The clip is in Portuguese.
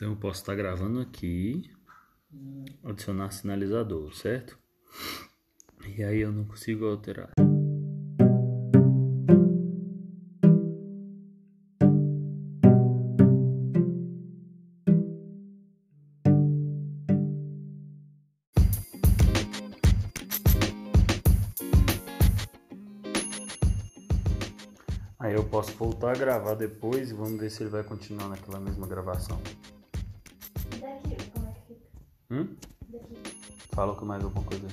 Então eu posso estar gravando aqui, adicionar sinalizador, certo? E aí eu não consigo alterar. Aí eu posso voltar a gravar depois e vamos ver se ele vai continuar naquela mesma gravação. Hum? Fala com mais alguma coisa